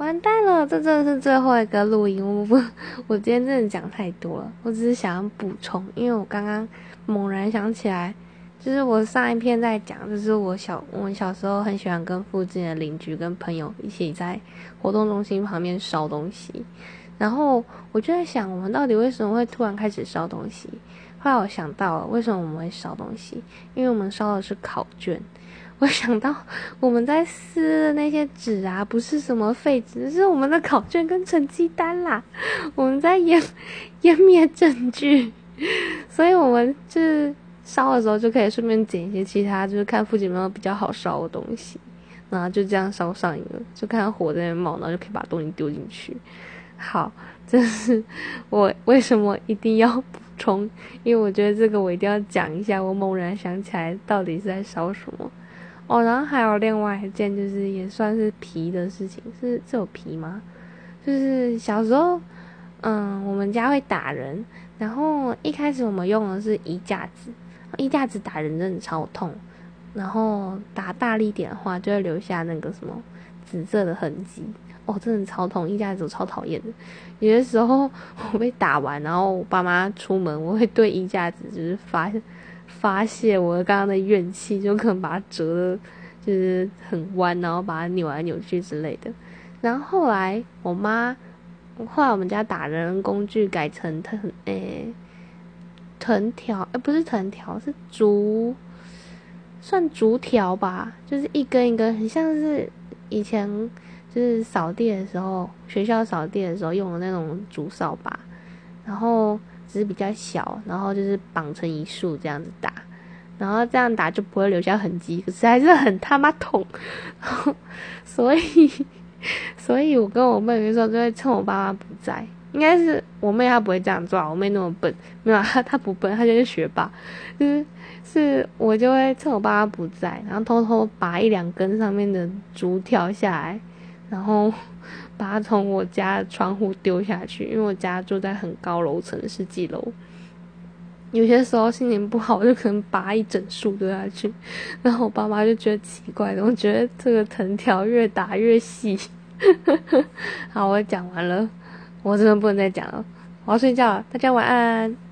完蛋了，这真的是最后一个录音，我不，我今天真的讲太多了，我只是想要补充，因为我刚刚猛然想起来，就是我上一篇在讲，就是我小我们小时候很喜欢跟附近的邻居跟朋友一起在活动中心旁边烧东西，然后我就在想，我们到底为什么会突然开始烧东西？后来我想到了，为什么我们会烧东西？因为我们烧的是考卷。我想到我们在撕的那些纸啊，不是什么废纸，是我们的考卷跟成绩单啦。我们在湮 湮灭证据，所以我们就是烧的时候就可以顺便捡一些其他，就是看附近有没有比较好烧的东西，然后就这样烧上瘾了，就看火在那冒，然后就可以把东西丢进去。好，这是我为什么一定要 冲，因为我觉得这个我一定要讲一下。我猛然想起来，到底是在烧什么。哦，然后还有另外一件，就是也算是皮的事情，是这有皮吗？就是小时候，嗯，我们家会打人，然后一开始我们用的是衣架子，衣架子打人真的超痛，然后打大力点的话，就会留下那个什么紫色的痕迹，哦，真的超痛，衣架子我超讨厌的。有的时候我被打完，然后我爸妈出门，我会对衣架子就是发。发泄我刚刚的怨气，就可能把它折的，就是很弯，然后把它扭来扭去之类的。然后后来我妈，后来我们家打人工具改成藤，诶，藤条，诶，不是藤条，是竹，算竹条吧，就是一根一根，很像是以前就是扫地的时候，学校扫地的时候用的那种竹扫把，然后。只是比较小，然后就是绑成一束这样子打，然后这样打就不会留下痕迹，可是还是很他妈痛，所以，所以我跟我妹妹说，就会趁我爸妈不在，应该是我妹她不会这样做，我妹那么笨，没有她她不笨，她就是学霸，就是是我就会趁我爸妈不在，然后偷偷拔一两根上面的竹条下来，然后。把它从我家窗户丢下去，因为我家住在很高楼层，十几楼。有些时候心情不好，就可能拔一整束丢下去，然后我爸妈就觉得奇怪的，我觉得这个藤条越打越细。好，我讲完了，我真的不能再讲了，我要睡觉了，大家晚安。